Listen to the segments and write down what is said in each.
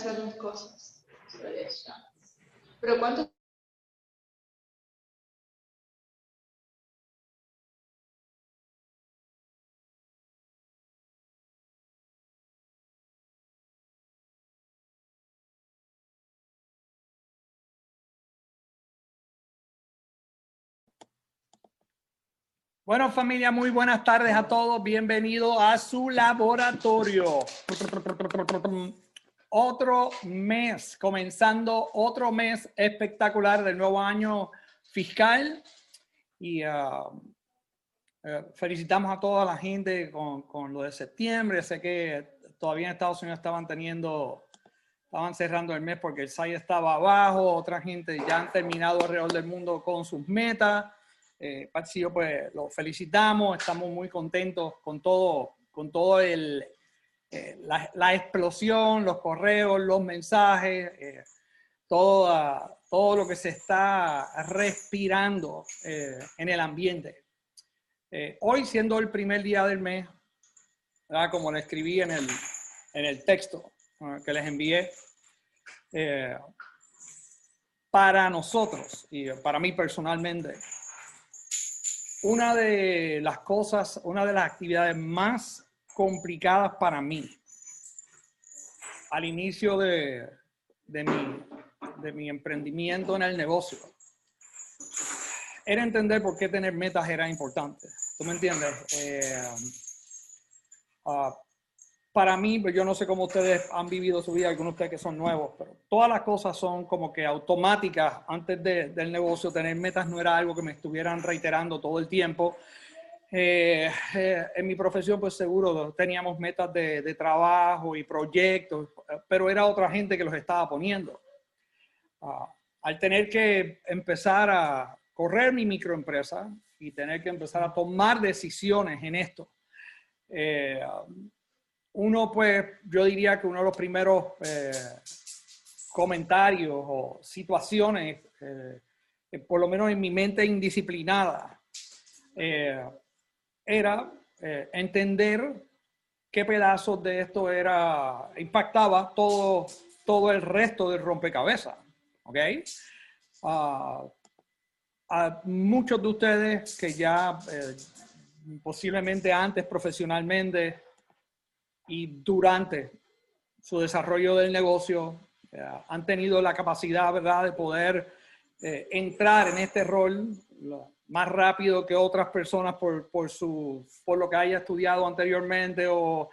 hacer las cosas. Pero ¿cuánto Bueno, familia, muy buenas tardes a todos. Bienvenido a su laboratorio. Otro mes, comenzando otro mes espectacular del nuevo año fiscal. Y uh, felicitamos a toda la gente con, con, lo de septiembre. Sé que todavía en Estados Unidos estaban teniendo, estaban cerrando el mes porque el SAI estaba abajo. Otra gente ya han terminado alrededor del mundo con sus metas eh, yo pues lo felicitamos, estamos muy contentos con todo, con todo el, eh, la, explosión, los correos, los mensajes, eh, todo, todo lo que se está respirando eh, en el ambiente. hoy siendo el primer día del mes, como le escribí en el, en el texto que les envié, para nosotros y para mí personalmente, una de las cosas, una de las actividades más complicadas para mí al inicio de, mi, de mi emprendimiento en el negocio era entender por qué tener metas era importante. ¿Tú me entiendes? Eh, ah, para mí, pues yo no sé cómo ustedes han vivido su vida, algunos de ustedes que son nuevos, pero todas las cosas son como que automáticas. Antes del negocio, tener metas no era algo que me estuvieran reiterando todo el tiempo. Eh, eh, en mi profesión, pues seguro teníamos metas de, trabajo y proyectos, pero era otra gente que los estaba poniendo. Ah, al tener que empezar a correr mi microempresa y tener que empezar a tomar decisiones en esto, eh, uno, pues, yo diría que uno de los primeros eh, comentarios o situaciones, eh, por lo menos en mi mente indisciplinada, eh, era entender qué pedazos de esto era, impactaba todo, todo el resto del rompecabezas. ¿Ok? a muchos de ustedes que ya posiblemente antes profesionalmente y durante su desarrollo del negocio eh, han tenido la capacidad, ¿verdad?, de poder eh, entrar en este rol más rápido que otras personas por, por, su, por lo que haya estudiado anteriormente o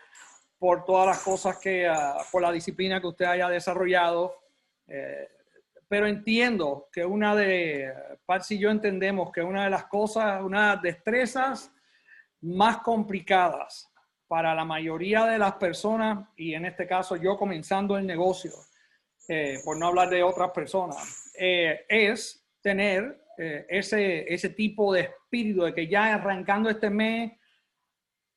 por todas las cosas que, ah, por la disciplina que usted haya desarrollado. Eh, pero entiendo que una de, Patsy y yo entendemos que una de las cosas, una de las destrezas más complicadas para la mayoría de las personas, y en este caso yo comenzando el negocio, eh, por no hablar de otras personas, eh, es tener eh, ese, ese tipo de espíritu de que ya arrancando este mes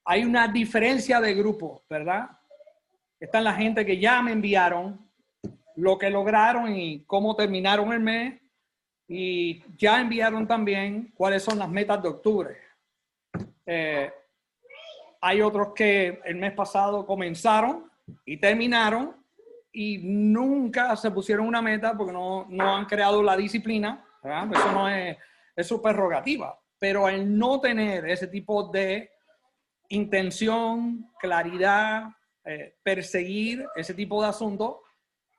hay una diferencia de grupo, ¿verdad? Están la gente que ya me enviaron lo que lograron y cómo terminaron el mes y ya enviaron también cuáles son las metas de octubre. Eh, hay otros que el mes pasado comenzaron y terminaron y nunca se pusieron una meta porque no, no han creado la disciplina. Eso no es, es su prerrogativa. Pero al no tener ese tipo de intención, claridad, eh, perseguir ese tipo de asuntos,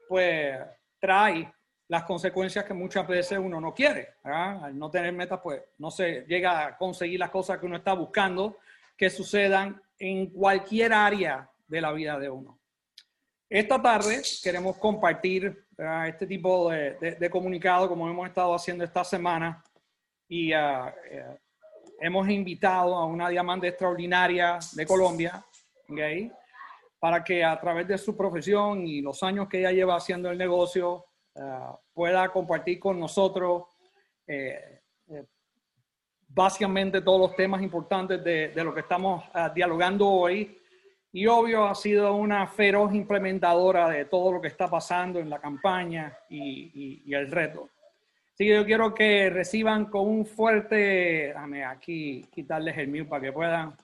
pues trae las consecuencias que muchas veces uno no quiere. Al no tener metas, pues no se llega a conseguir las cosas que uno está buscando que sucedan en cualquier área de la vida de uno. Esta tarde queremos compartir este tipo de, de, comunicado como hemos estado haciendo esta semana y uh, eh, hemos invitado a una diamante extraordinaria de Colombia, ¿okay? para que a través de su profesión y los años que ella lleva haciendo el negocio uh, pueda compartir con nosotros eh, básicamente todos los temas importantes de, de lo que estamos ah, dialogando hoy. Y obvio, ha sido una feroz implementadora de todo lo que está pasando en la campaña y, y, el reto. Así que yo quiero que reciban con un fuerte, déjame aquí quitarles el mío para que puedan.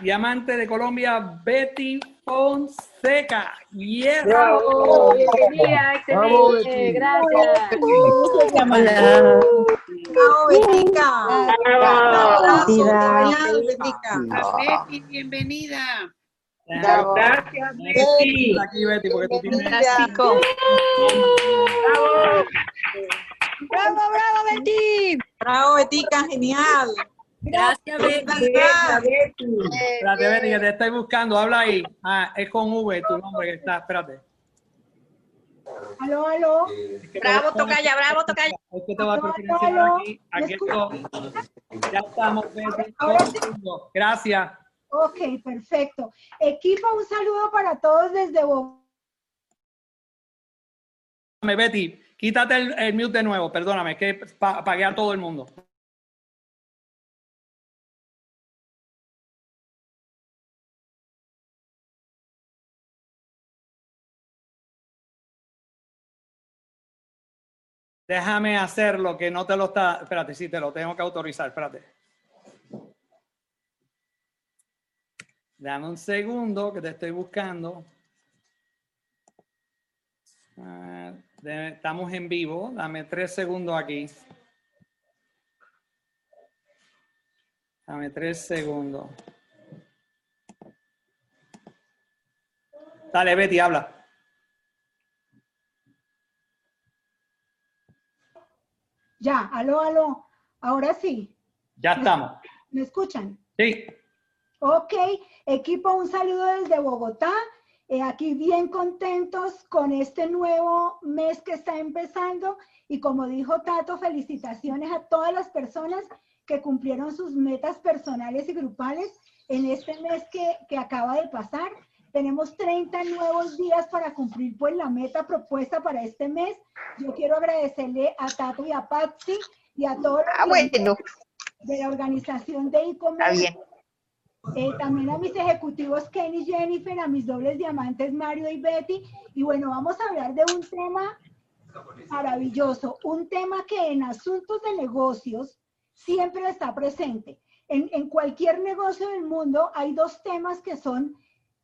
Diamante de Colombia, Betty Fonseca. Yeah. Bravo, bienvenida, Bravo, excelente, Betty. gracias. Hola. Chao, Betica. Abrazo. Betty, bienvenida. Bravo. Gracias, Betty. Betty. Aquí, Betty, porque tú tienes... Fantástico. Bravo, bravo, Betty. Bravo, Betica, genial. Gracias, Betty. ¿Verdad? Espérate, Betty, que te estoy buscando. Habla ahí. Ah, es con V tu nombre que está. Espérate. Aló, aló. Es que Bravo, tocaya, bravo, tocaya. Es que te voy a Aló, aquí. Aquí ¿Me estoy. Ya estamos, Betty. Ahora sí. Gracias. Ok, perfecto. Equipo, un saludo para todos desde Bogotá. Betty, quítate el, el mute de nuevo, perdóname, que pa- apagué a todo el mundo. Déjame hacer lo que no te lo está. Espérate, sí, te lo tengo que autorizar, espérate. Dame un segundo que te estoy buscando. Ah, estamos en vivo. Dame tres segundos aquí. Dame tres segundos. Dale, Betty, habla. Ya, aló, aló. Ahora sí, Ya estamos. ¿me escuchan? Sí. Ok, equipo, un saludo desde Bogotá. Eh, aquí bien contentos con este nuevo mes que está empezando y como dijo Tato, felicitaciones a todas las personas que cumplieron sus metas personales y grupales en este mes que, que acaba de pasar. Tenemos 30 nuevos días para cumplir pues la meta propuesta para este mes. Yo quiero agradecerle a Tato y a Patsy y a todos los Ah, bueno, de la organización de e-commerce eh, también a mis ejecutivos Kenny y Jennifer, a mis dobles diamantes Mario y Betty. Y bueno, vamos a hablar de un tema maravilloso, un tema que en asuntos de negocios siempre está presente. En, en cualquier negocio del mundo hay dos temas que son,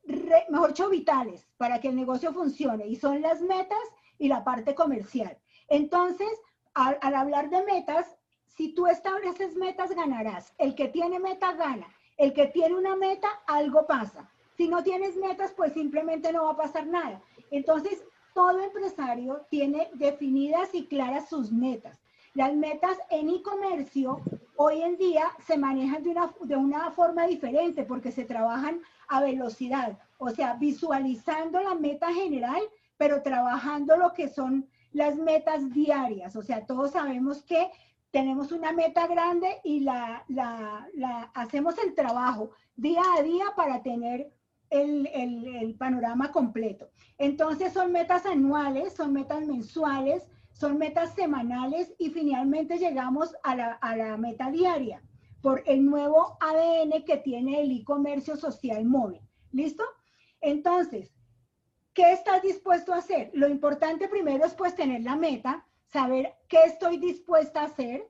re- mejor dicho, vitales para que el negocio funcione y son las metas y la parte comercial. Entonces, al, hablar de metas, si tú estableces metas, ganarás. El que tiene meta, gana. El que tiene una meta, algo pasa. Si no tienes metas, pues simplemente no va a pasar nada. Entonces, todo empresario tiene definidas y claras sus metas. Las metas en e-comercio hoy en día se manejan de una, de una forma diferente porque se trabajan a velocidad, o sea, visualizando la meta general, pero trabajando lo que son las metas diarias. O sea, todos sabemos que tenemos una meta grande y la, la, hacemos el trabajo día a día para tener el, el, el panorama completo. Entonces son metas anuales, son metas mensuales, son metas semanales y finalmente llegamos a la, a la meta diaria por el nuevo ADN que tiene el e-comercio social móvil. ¿Listo? Entonces, ¿qué estás dispuesto a hacer? Lo importante primero es pues tener la meta, saber qué estoy dispuesta a hacer,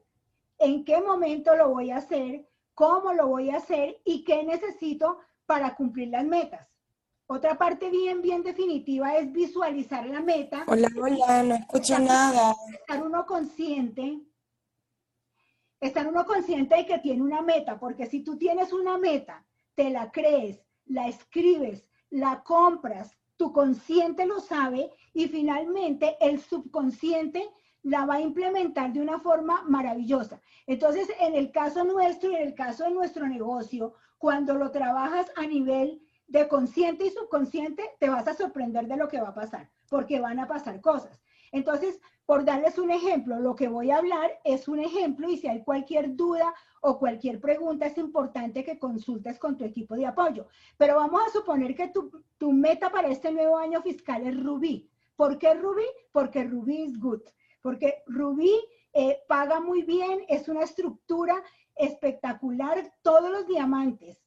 en qué momento lo voy a hacer, cómo lo voy a hacer y qué necesito para cumplir las metas. Otra parte bien, bien definitiva es visualizar la meta, Hola, hola, no escucho nada. estar uno consciente, estar uno consciente de que tiene una meta, porque si tú tienes una meta, te la crees, la escribes, la compras, tu consciente lo sabe y finalmente el subconsciente la va a implementar de una forma maravillosa. Entonces, en el caso nuestro y en el caso de nuestro negocio, cuando lo trabajas a nivel de consciente y subconsciente, te vas a sorprender de lo que va a pasar, porque van a pasar cosas. Entonces, por darles un ejemplo, lo que voy a hablar es un ejemplo y si hay cualquier duda o cualquier pregunta, es importante que consultes con tu equipo de apoyo. Pero vamos a suponer que tu, tu meta para este nuevo año fiscal es Rubí. ¿Por qué Rubí? Porque Rubí is good. Porque Rubí eh, paga muy bien, es una estructura espectacular. Todos los diamantes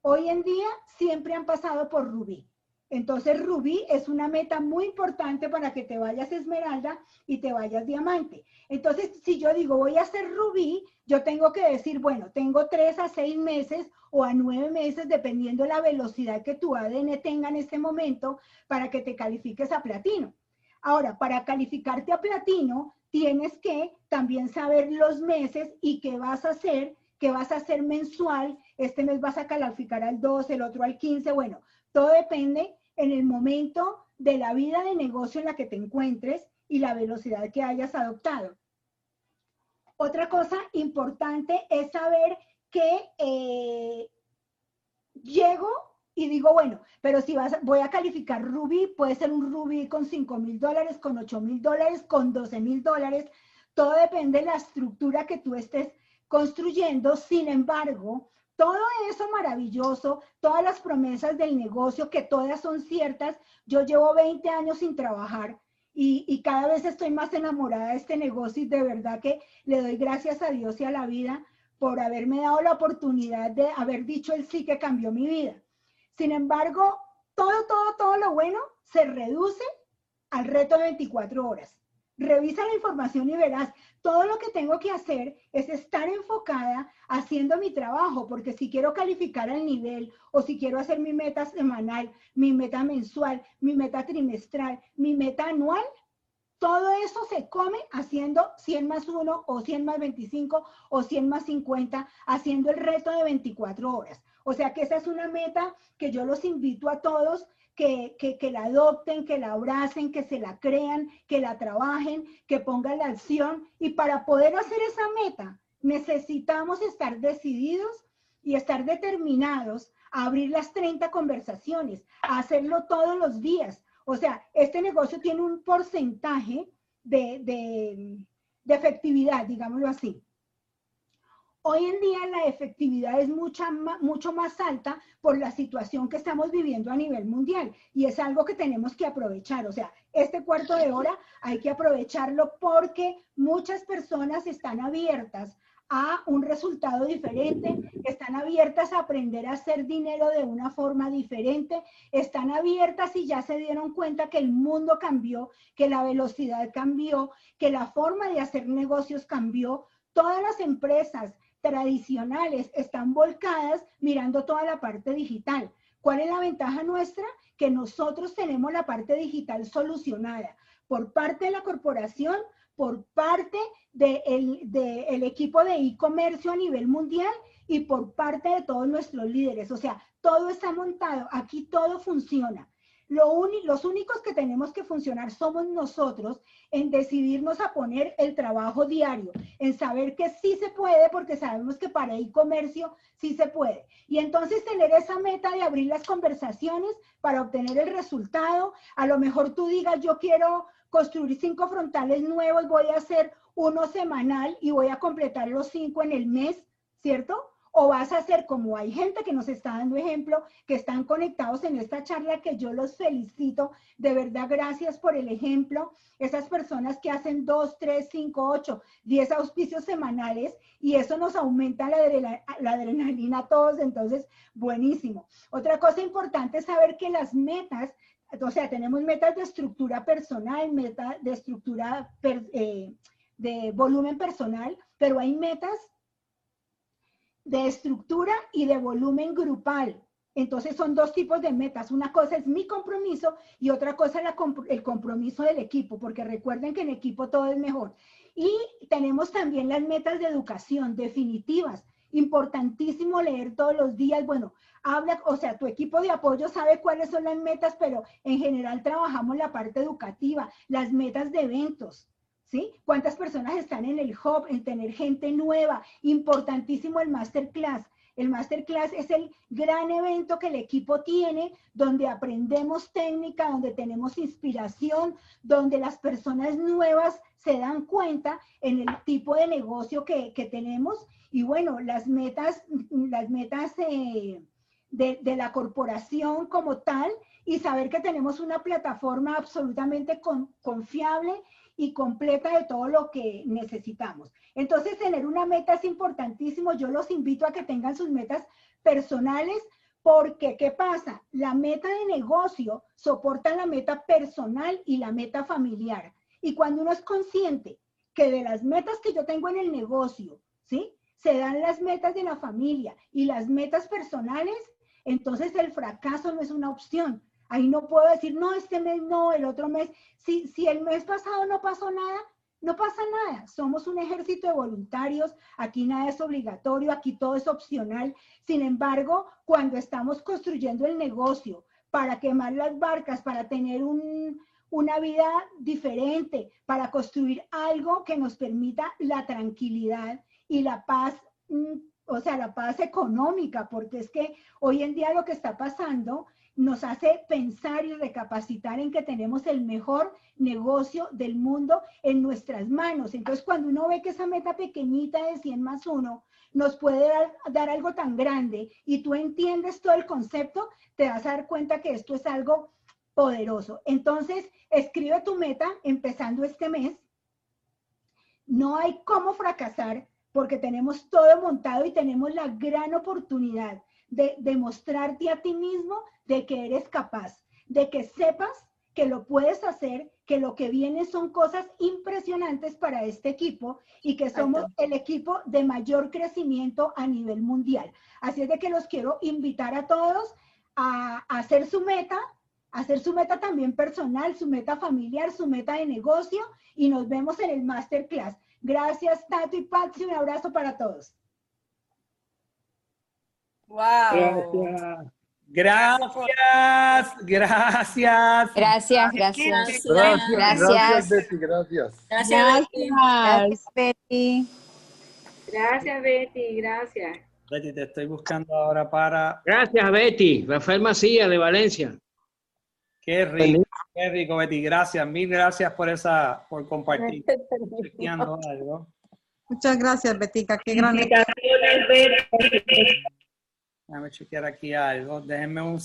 hoy en día siempre han pasado por Rubí. Entonces, rubí es una meta muy importante para que te vayas esmeralda y te vayas diamante. Entonces, si yo digo voy a ser rubí, yo tengo que decir, bueno, tengo tres a seis meses o a nueve meses, dependiendo la velocidad que tu ADN tenga en este momento, para que te califiques a platino. Ahora, para calificarte a platino, tienes que también saber los meses y qué vas a hacer, qué vas a hacer mensual. Este mes vas a calificar al 12, el otro al 15. Bueno, todo depende en el momento de la vida de negocio en la que te encuentres y la velocidad que hayas adoptado. Otra cosa importante es saber que eh, llego y digo, bueno, pero si vas, voy a calificar Ruby, puede ser un Ruby con 5 mil dólares, con 8 mil dólares, con 12 mil dólares. Todo depende de la estructura que tú estés construyendo. Sin embargo, todo eso maravilloso, todas las promesas del negocio, que todas son ciertas. Yo llevo 20 años sin trabajar y, cada vez estoy más enamorada de este negocio y de verdad que le doy gracias a Dios y a la vida por haberme dado la oportunidad de haber dicho el sí que cambió mi vida. Sin embargo, todo, todo, todo lo bueno se reduce al reto de 24 horas. Revisa la información y verás, todo lo que tengo que hacer es estar enfocada haciendo mi trabajo, porque si quiero calificar al nivel o si quiero hacer mi meta semanal, mi meta mensual, mi meta trimestral, mi meta anual, todo eso se come haciendo 100 más 1 o 100 más 25 o 100 más 50, haciendo el reto de 24 horas. O sea que esa es una meta que yo los invito a todos que, la adopten, que la abracen, que se la crean, que la trabajen, que pongan la acción. Y para poder hacer esa meta, necesitamos estar decididos y estar determinados a abrir las 30 conversaciones, a hacerlo todos los días. O sea, este negocio tiene un porcentaje de, de, de efectividad, digámoslo así. Hoy en día la efectividad es mucha, mucho más alta por la situación que estamos viviendo a nivel mundial y es algo que tenemos que aprovechar. O sea, este cuarto de hora hay que aprovecharlo porque muchas personas están abiertas a un resultado diferente, están abiertas a aprender a hacer dinero de una forma diferente, están abiertas y ya se dieron cuenta que el mundo cambió, que la velocidad cambió, que la forma de hacer negocios cambió. Todas las empresas tradicionales están volcadas mirando toda la parte digital. ¿Cuál es la ventaja nuestra? Que nosotros tenemos la parte digital solucionada por parte de la corporación, por parte del de el equipo de e-comercio a nivel mundial y por parte de todos nuestros líderes. O sea, todo está montado, aquí todo funciona los únicos que tenemos que funcionar somos nosotros en decidirnos a poner el trabajo diario, en saber que sí se puede, porque sabemos que para e-comercio sí se puede. Y entonces tener esa meta de abrir las conversaciones para obtener el resultado. A lo mejor tú digas, yo quiero construir cinco frontales nuevos, voy a hacer uno semanal y voy a completar los cinco en el mes, ¿cierto? O vas a hacer como hay gente que nos está dando ejemplo, que están conectados en esta charla, que yo los felicito, de verdad, gracias por el ejemplo, esas personas que hacen 2, 3, 5, 8, 10 auspicios semanales y eso nos aumenta la, adrenalina a todos, entonces, buenísimo. Otra cosa importante es saber que las metas, o sea, tenemos metas de estructura personal, metas de estructura eh, de volumen personal, pero hay metas de estructura y de volumen grupal. Entonces son dos tipos de metas. Una cosa es mi compromiso y otra cosa es el compromiso del equipo, porque recuerden que en equipo todo es mejor. Y tenemos también las metas de educación definitivas. Importantísimo leer todos los días. Bueno, habla, o sea, tu equipo de apoyo sabe cuáles son las metas, pero en general trabajamos la parte educativa, las metas de eventos. ¿Cuántas personas están en el hub, en tener gente nueva? Importantísimo el masterclass. El masterclass es el gran evento que el equipo tiene, donde aprendemos técnica, donde tenemos inspiración, donde las personas nuevas se dan cuenta en el tipo de negocio que, tenemos. Y bueno, las metas, las metas eh, de, de, la corporación como tal y saber que tenemos una plataforma absolutamente confiable y completa de todo lo que necesitamos. Entonces, tener una meta es importantísimo. Yo los invito a que tengan sus metas personales Porque, ¿qué pasa? La meta de negocio soporta la meta personal y la meta familiar. Y cuando uno es consciente que de las metas que yo tengo en el negocio, ¿sí? Se dan las metas de la familia y las metas personales, entonces el fracaso no es una opción. Ahí no puedo decir, no, este mes no, el otro mes. Si, si el mes pasado no pasó nada, no pasa nada, somos un ejército de voluntarios, aquí nada es obligatorio, aquí todo es opcional. Sin embargo, cuando estamos construyendo el negocio para quemar las barcas, para tener un, una vida diferente, para construir algo que nos permita la tranquilidad y la paz, mm, o sea, la paz económica, porque es que hoy en día lo que está pasando nos hace pensar y recapacitar en que tenemos el mejor negocio del mundo en nuestras manos. Entonces, cuando uno ve que esa meta pequeñita de 100 más 1 nos puede dar, dar, algo tan grande y tú entiendes todo el concepto, te vas a dar cuenta que esto es algo poderoso. Entonces, escribe tu meta empezando este mes. No hay cómo fracasar porque tenemos todo montado y tenemos la gran oportunidad de demostrarte a ti mismo de que eres capaz, de que sepas que lo puedes hacer, que lo que viene son cosas impresionantes para este equipo y que somos el equipo de mayor crecimiento a nivel mundial. Así es de que los quiero invitar a todos a, a hacer su meta, hacer su meta también personal, su meta familiar, su meta de negocio y nos vemos en el masterclass. Gracias, Tato y Patsy. Un abrazo para todos. Wow. Gracias. Gracias, Gracias, gracias. gracias. Gracias, Gracias. gracias, Betty, gracias. Gracias. Gracias, Betty. Gracias, Betty, gracias. Betty, te estoy buscando ahora para. Gracias, Betty. Rafael Macías, de Valencia. Qué rico, qué rico, Betty. Gracias, mil gracias por esa, por compartir. Algo. Muchas gracias, Betica. Qué gran Felicitaciones, Betty. Déjame chequear aquí algo. Déjenme un.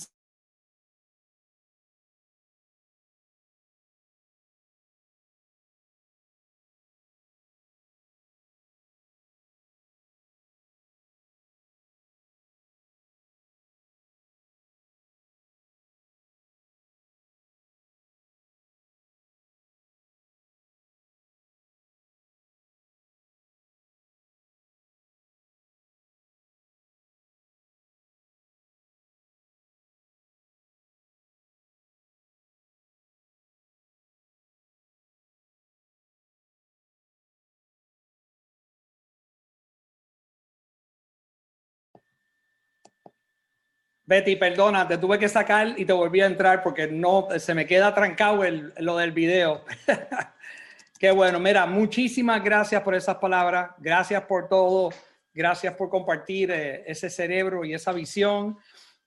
Betty, perdona, te tuve que sacar y te volví a entrar porque no se me queda trancado el, lo del video. Qué bueno, mira, muchísimas gracias por esas palabras, gracias por todo, gracias por compartir eh, ese cerebro y esa visión.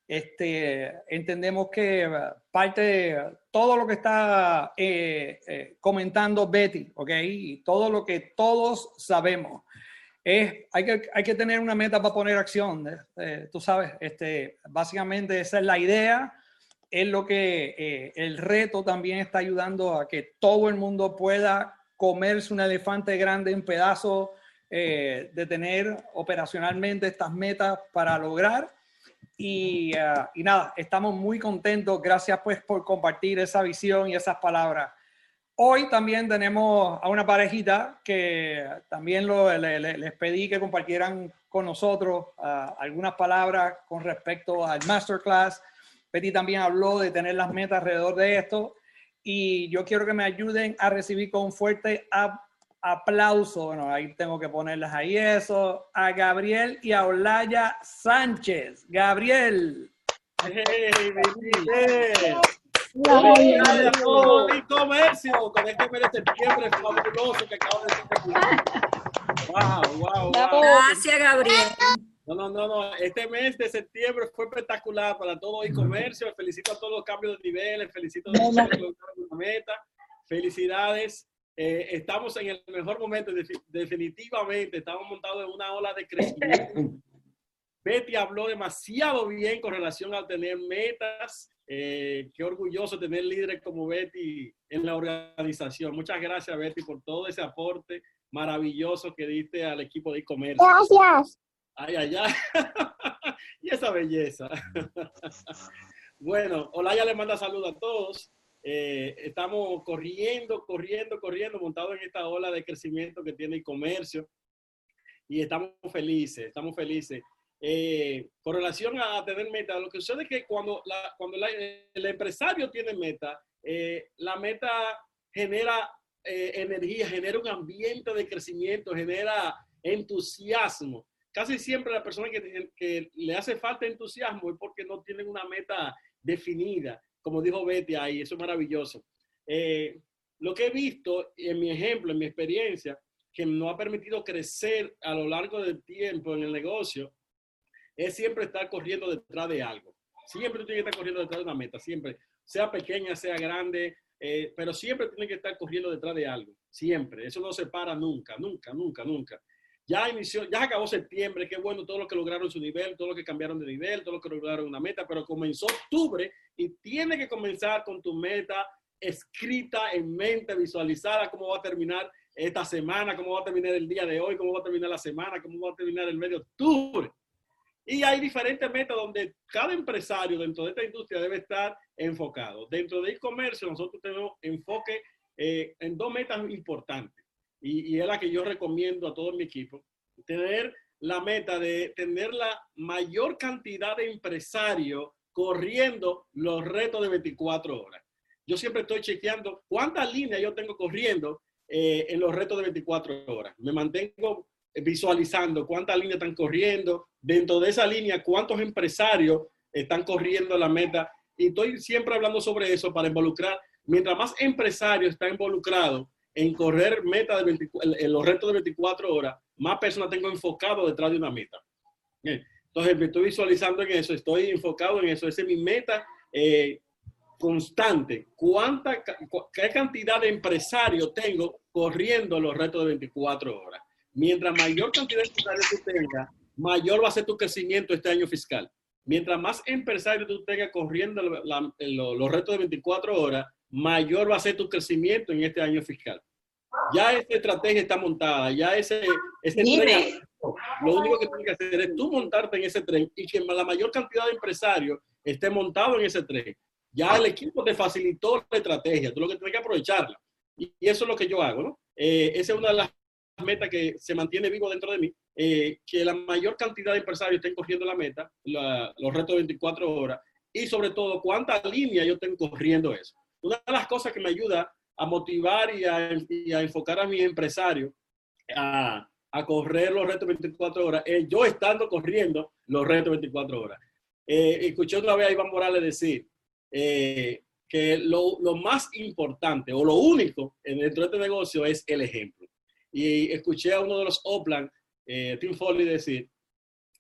Este, entendemos que eh, parte de todo lo que está eh, comentando Betty, ¿ok? Y todo lo que todos sabemos es, hay que, hay que tener una meta para poner acción, eh, eh, tú sabes, este, básicamente esa es la idea, es lo que eh, el reto también está ayudando a que todo el mundo pueda comerse un elefante grande en pedazos, de tener operacionalmente estas metas para lograr. Y, uh, y nada, estamos muy contentos, gracias pues por compartir esa visión y esas palabras. Hoy también tenemos a una parejita que también lo, le, le, les pedí que compartieran con nosotros uh, algunas palabras con respecto al masterclass. Betty también habló de tener las metas alrededor de esto y yo quiero que me ayuden a recibir con fuerte ap aplauso. Bueno, ahí tengo que ponerles ahí eso. A Gabriel y a Olaya Sánchez. Gabriel. Hey, hey, Mi comercio con este mes de septiembre fabuloso que acabo de hacer. Wow, wow, wow. Gracias, Gabriel. No, no, no, no. Este mes de septiembre fue espectacular para todo e-comercio. Felicito a todos los cambios de niveles, felicito a todos los que lograron una meta. Felicidades. Eh, estamos en el mejor momento, definitivamente. Estamos montados en una ola de crecimiento. Betty habló demasiado bien con relación a tener metas. Eh, qué orgulloso tener líderes como Betty en la organización. Muchas gracias, Betty, por todo ese aporte maravilloso que diste al equipo de e-comercio. Gracias. Ay, ay, ay. Y esa belleza. bueno, Olaya le manda saludos a todos. Eh, estamos corriendo, corriendo, corriendo, montados en esta ola de crecimiento que tiene el comercio. Y estamos felices, estamos felices. Eh, con relación a tener meta, lo que sucede es que cuando, la, cuando la- el empresario tiene meta, eh, la meta genera eh, energía, genera un ambiente de crecimiento, genera entusiasmo. Casi siempre la persona que, que le hace falta entusiasmo es porque no tienen una meta definida, como dijo Betty ahí, eso es maravilloso. Eh, lo que he visto en mi ejemplo, en mi experiencia, que nos ha permitido crecer a lo largo del tiempo en el negocio, es siempre estar corriendo detrás de algo. Siempre tú que estar corriendo detrás de una meta, siempre, sea pequeña, sea grande, eh, pero siempre tienes que estar corriendo detrás de algo, siempre. Eso no se para nunca, nunca, nunca, nunca. Ya inició, ya acabó septiembre, qué bueno todo lo que lograron su nivel, todo lo que cambiaron de nivel, todo lo que lograron una meta, pero comenzó octubre y tiene que comenzar con tu meta escrita en mente, visualizada, cómo va a terminar esta semana, cómo va a terminar el día de hoy, cómo va a terminar la semana, cómo va a terminar el mes de octubre. Y hay diferentes metas donde cada empresario dentro de esta industria debe estar enfocado. Dentro de e-comercio nosotros tenemos enfoque eh, en dos metas importantes y, y es la que yo recomiendo a todo mi equipo. Tener la meta de tener la mayor cantidad de empresarios corriendo los retos de 24 horas. Yo siempre estoy chequeando cuántas líneas yo tengo corriendo eh, en los retos de 24 horas. Me mantengo visualizando cuántas líneas están corriendo, dentro de esa línea cuántos empresarios están corriendo la meta. Y estoy siempre hablando sobre eso para involucrar, mientras más empresarios están involucrados en correr meta de 24, en los retos de 24 horas, más personas tengo enfocado detrás de una meta. Bien. Entonces me estoy visualizando en eso, estoy enfocado en eso, esa es mi meta eh, constante. ¿Cuánta, cu- ¿Qué cantidad de empresarios tengo corriendo los retos de 24 horas? Mientras mayor cantidad de empresarios tú tengas, mayor va a ser tu crecimiento este año fiscal. Mientras más empresarios tú tengas corriendo la- la- lo- los retos de 24 horas, mayor va a ser tu crecimiento en este año fiscal. Ya esa estrategia está montada, ya ese, ese tren- lo único que tienes que hacer es tú montarte en ese tren y que la mayor cantidad de empresarios esté montado en ese tren. Ya el equipo te facilitó la estrategia, tú lo que tienes que aprovecharla. Y, y eso es lo que yo hago, ¿no? Eh, esa es una de las metas que se mantiene vivo dentro de mí, eh, que la mayor cantidad de empresarios estén corriendo la meta, los retos de 24 horas, y sobre todo cuántas líneas yo tengo corriendo eso. Una de las cosas que me ayuda a motivar y a, y a enfocar a mis empresarios a, correr los retos 24 horas es yo estando corriendo los retos 24 horas. Eh, escuché otra vez a Iván Morales decir eh, que lo, lo más importante o lo único en- dentro de este negocio es el ejemplo. Y escuché a uno de los Oplan, eh, Tim Foley, decir,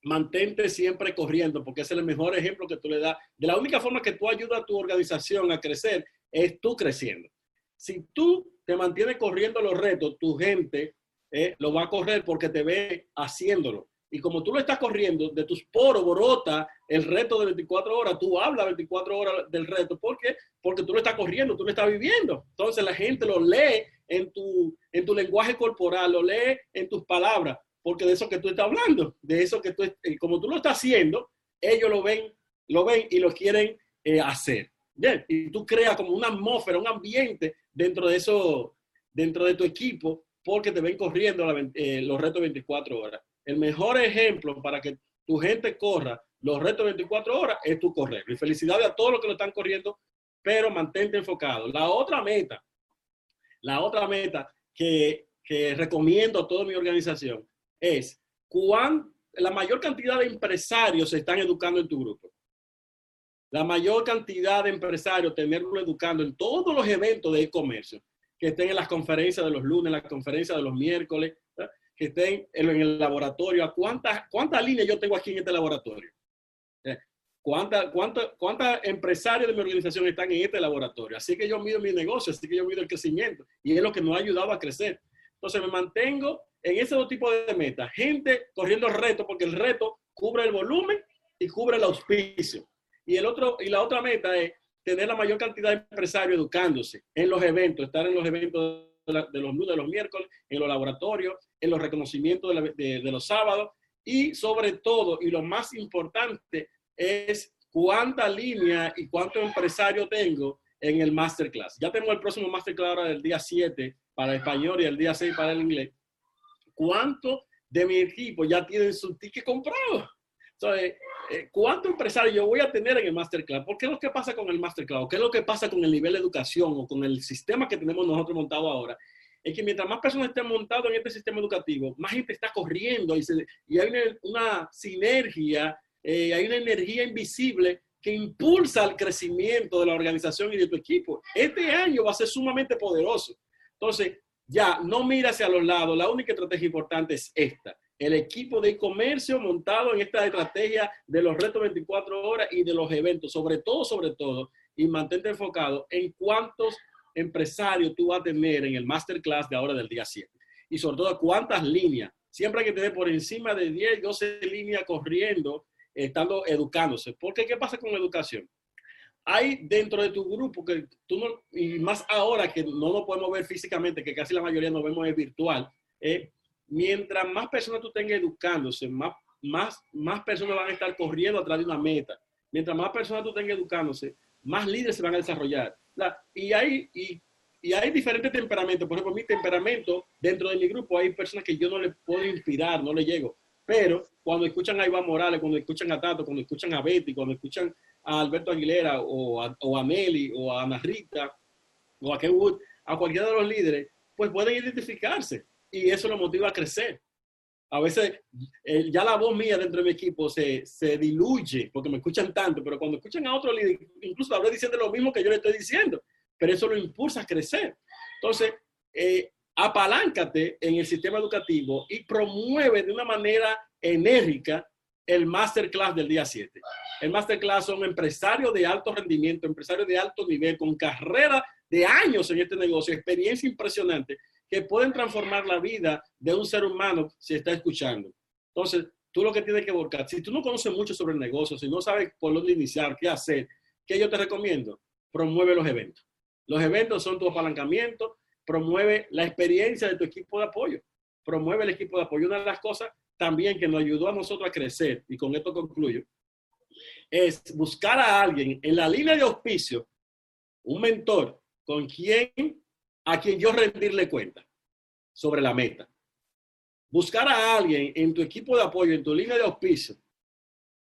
mantente siempre corriendo, porque ese es el mejor ejemplo que tú le das. De la única forma que tú ayudas a tu organización a crecer es tú creciendo. Si tú te mantienes corriendo los retos, tu gente eh, lo va a correr porque te ve haciéndolo. Y como tú lo estás corriendo, de tus poros brota el reto de 24 horas. Tú hablas 24 horas del reto. ¿Por qué? Porque tú lo estás corriendo, tú lo estás viviendo. Entonces la gente lo lee en tu, en tu lenguaje corporal, lo lee en tus palabras, porque de eso que tú estás hablando, de eso que tú, eh, como tú lo estás haciendo, ellos lo ven, lo ven y lo quieren eh, hacer. Bien, y tú creas como una atmósfera, un ambiente dentro de eso, dentro de tu equipo, porque te ven corriendo eh, los retos 24 horas. El mejor ejemplo para que tu gente corra los retos 24 horas es tu correr. Y felicidades a todos los que lo están corriendo, pero mantente enfocado. La otra meta, la otra meta que, que recomiendo a toda mi organización es cuán la mayor cantidad de empresarios se están educando en tu grupo. La mayor cantidad de empresarios tenerlo educando en todos los eventos de e-comercio, que estén en las conferencias de los lunes, las conferencias de los miércoles, ¿verdad? que estén en, el laboratorio. ¿Cuántas cuántas líneas yo tengo aquí en este laboratorio? ¿Cuántas cuánta, cuánta empresarios de mi organización están en este laboratorio? Así que yo mido mi negocio, así que yo mido el crecimiento y es lo que nos ha ayudado a crecer. Entonces me mantengo en ese dos tipos de metas. Gente corriendo el reto porque el reto cubre el volumen y cubre el auspicio. Y, el otro, y la otra meta es tener la mayor cantidad de empresarios educándose en los eventos, estar en los eventos de, los lunes, de los miércoles, en los laboratorios, en los reconocimientos de, los sábados Y sobre todo, y lo más importante, es cuánta línea y cuánto empresario tengo en el masterclass. Ya tengo el próximo masterclass ahora del día 7 para el español y el día 6 para el inglés. ¿Cuánto de mi equipo ya tienen su ticket comprado? Entonces, eh, ¿cuánto empresario yo voy a tener en el masterclass? ¿Por qué lo que pasa con el masterclass? ¿Qué es lo que pasa con el nivel de educación o con el sistema que tenemos nosotros montado ahora? Es que mientras más personas estén montadas en este sistema educativo, más gente está corriendo y, se- y hay una sinergia, eh, hay una energía invisible que impulsa el crecimiento de la organización y de tu equipo. Este año va a ser sumamente poderoso. Entonces, ya, no mira hacia los lados. La única estrategia importante es esta. El equipo de comercio montado en esta estrategia de los retos 24 horas y de los eventos, sobre todo, sobre todo, y mantente enfocado en cuántos empresarios tú vas a tener en el masterclass de ahora del día 7. Y sobre todo, cuántas líneas. Siempre hay que tener por encima de 10, 12 líneas corriendo, estando educándose. Porque, ¿qué pasa con educación? hay dentro de tu grupo que tú no, y más ahora que no nos podemos ver físicamente, que casi la mayoría nos vemos es virtual, eh, mientras más personas tú tengas educándose, más, más, más personas van a estar corriendo atrás de una meta. Mientras más personas tú tengas educándose, más líderes se van a desarrollar. La- y, hay, y, y hay diferentes temperamentos. Por ejemplo, mi temperamento, dentro de mi grupo, hay personas que yo no le puedo inspirar, no le llego. Pero cuando escuchan a Iván Morales, cuando escuchan a Tato, cuando escuchan a Betty, cuando escuchan a Alberto Aguilera o a, o Meli o a Ana Rita o a Wood, a cualquiera de los líderes, pues pueden identificarse y eso lo motiva a crecer. A veces eh, ya la voz mía dentro de mi equipo se, se diluye porque me escuchan tanto, pero cuando escuchan a otro líder, incluso habré diciendo lo mismo que yo le estoy diciendo, pero eso lo impulsa a crecer. Entonces, eh, apaláncate en el sistema educativo y promueve de una manera enérgica el masterclass del día 7. El masterclass son empresarios de alto rendimiento, empresarios de alto nivel, con carrera de años en este negocio, experiencia impresionante, que pueden transformar la vida de un ser humano si está escuchando. Entonces, tú lo que tienes que buscar, si tú no conoces mucho sobre el negocio, si no sabes por dónde iniciar, qué hacer, ¿qué yo te recomiendo? Promueve los eventos. Los eventos son tu apalancamiento, promueve la experiencia de tu equipo de apoyo, promueve el equipo de apoyo. Una de las cosas también que nos ayudó a nosotros a crecer, y con esto concluyo, es buscar a alguien en la línea de auspicio, un mentor con quien, a quien yo rendirle cuenta sobre la meta. Buscar a alguien en tu equipo de apoyo, en tu línea de auspicio,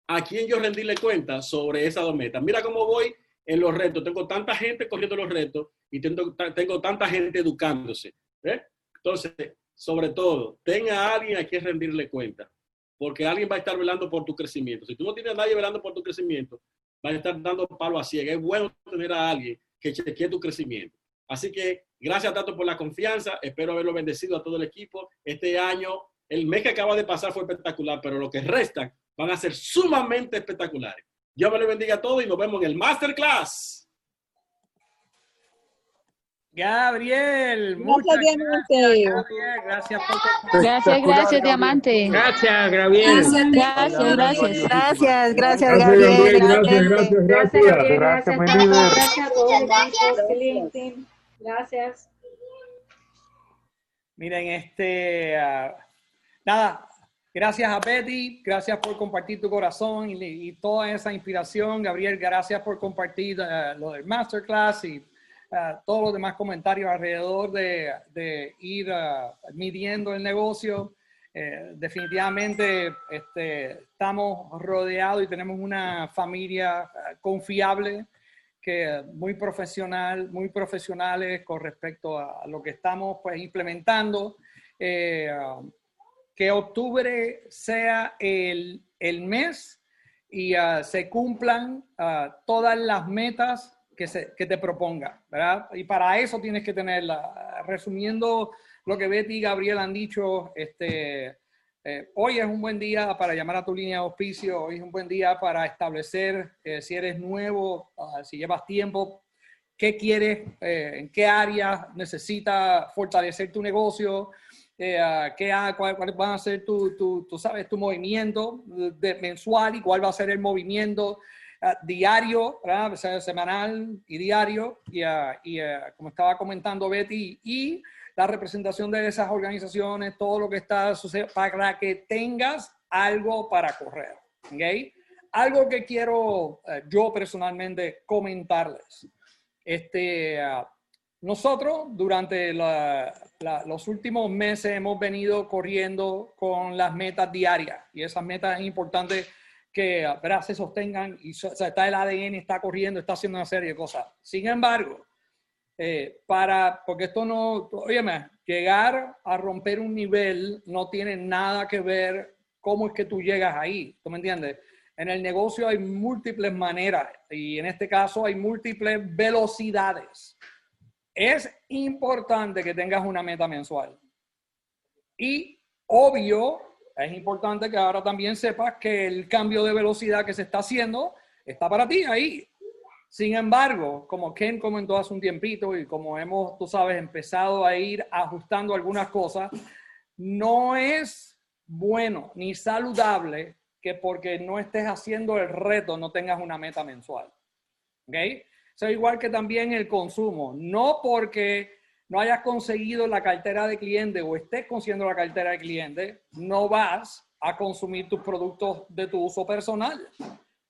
a quien yo rendirle cuenta sobre esas dos metas. Mira cómo voy en los retos. Tengo tanta gente corriendo los retos y tengo, tengo tanta gente educándose. ¿eh? Entonces, sobre todo, tenga a alguien a quien rendirle cuenta, porque alguien va a estar velando por tu crecimiento. Si tú no tienes a nadie velando por tu crecimiento, va a estar dando palo a ciega. Es bueno tener a alguien que chequee tu crecimiento. Así que gracias tanto por la confianza. Espero haberlo bendecido a todo el equipo. Este año, el mes que acaba de pasar fue espectacular, pero lo que restan van a ser sumamente espectaculares. Dios me lo bendiga a todos y nos vemos en el Masterclass. Gabriel, Gracias, muchas Diamante. gracias, Gabriel. Gracias por Gracias, gracias, Diamante. Gracias, Gabriel. Gracias, gracias. Gracias, gracias, Gracias, Gabriel. Gracias, gracias, Gracias, gracias. Gracias, mi líder. Gracias. Gracias. Miren, este, ah, nada, gracias a Betty, gracias por compartir tu corazón y, y toda esa inspiración. Gabriel, gracias por compartir ah, lo del masterclass y ah, todos los demás comentarios alrededor de, de ir ah, midiendo el negocio. Eh, definitivamente este, estamos rodeados y tenemos una familia confiable que muy profesional, muy profesionales con respecto a lo que estamos pues implementando. Eh, que octubre sea el, el mes y uh, se cumplan uh, todas las metas que, se, que te proponga, ¿verdad? Y para eso tienes que tenerla. Resumiendo lo que Betty y Gabriel han dicho, este, eh, hoy es un buen día para llamar a tu línea de auspicio, hoy es un buen día para establecer eh, si eres nuevo, uh, si llevas tiempo, qué quieres, eh, en qué área necesitas fortalecer tu negocio, eh, uh, qué, cuál, cuál, va a ser tu, tu, sabes, tu movimiento de, mensual y cuál va a ser el movimiento uh, diario, ¿verdad? O sea, semanal y diario, y, y como estaba comentando Betty, y la representación de esas organizaciones, todo lo que está sucediendo, para que tengas algo para correr. ¿ok? Algo que quiero eh, yo personalmente comentarles. Este, nosotros durante los últimos meses hemos venido corriendo con las metas diarias y esas metas es importante que se sostengan y está el ADN, está corriendo, está haciendo una serie de cosas. Sin embargo, eh, para, porque esto no, óyeme, llegar a romper un nivel no tiene nada que ver cómo es que tú llegas ahí, ¿tú me entiendes? En el negocio hay múltiples maneras y en este caso hay múltiples velocidades. Es importante que tengas una meta mensual. Y obvio, es importante que ahora también sepas que el cambio de velocidad que se está haciendo está para ti ahí. Sin embargo, como Ken comentó hace un tiempito y como hemos, tú sabes, empezado a ir ajustando algunas cosas, no es bueno ni saludable que porque no estés haciendo el reto no tengas una meta mensual. ¿Ok? Eso igual que también el consumo. No porque no hayas conseguido la cartera de cliente o estés consiguiendo la cartera de cliente, no vas a consumir tus productos de tu uso personal.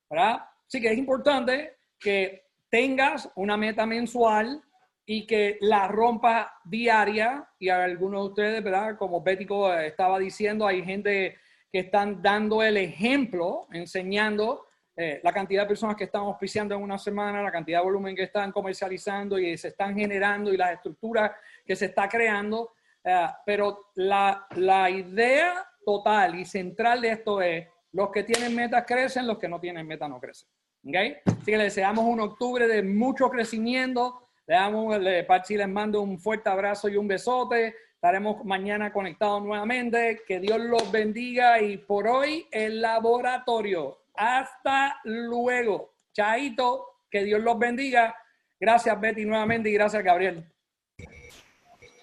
¿Verdad? Así que es importante que tengas una meta mensual y que la rompas diaria. Y a algunos de ustedes, ¿verdad? Como Bético estaba diciendo, hay gente que están dando el ejemplo, enseñando eh, la cantidad de personas que están auspiciando en una semana, la cantidad de volumen que están comercializando y se están generando y las estructuras que se está creando. Eh, pero la, la idea total y central de esto es, los que tienen metas crecen, los que no tienen metas no crecen. ¿Okay? Así que les deseamos un octubre de mucho crecimiento. Le damos, le, Pachi les mando un fuerte abrazo y un besote. Estaremos mañana conectados nuevamente. Que Dios los bendiga y por hoy el laboratorio. Hasta luego. Chaito, que Dios los bendiga. Gracias Betty nuevamente y gracias Gabriel.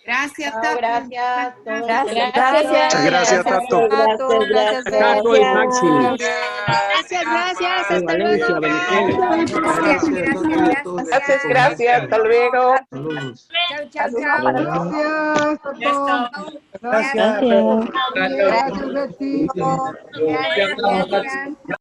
Gracias, Tato. gracias. Gracias. Muchas gracias, Tato. Tato. Gracias, Tato y Maxi. Gracias, gracias. Hasta luego. Gracias, gracias. Gracias, gracias. Hasta luego. Chao, chao, chao. Gracias. Gracias. Gracias. Gracias, gracias.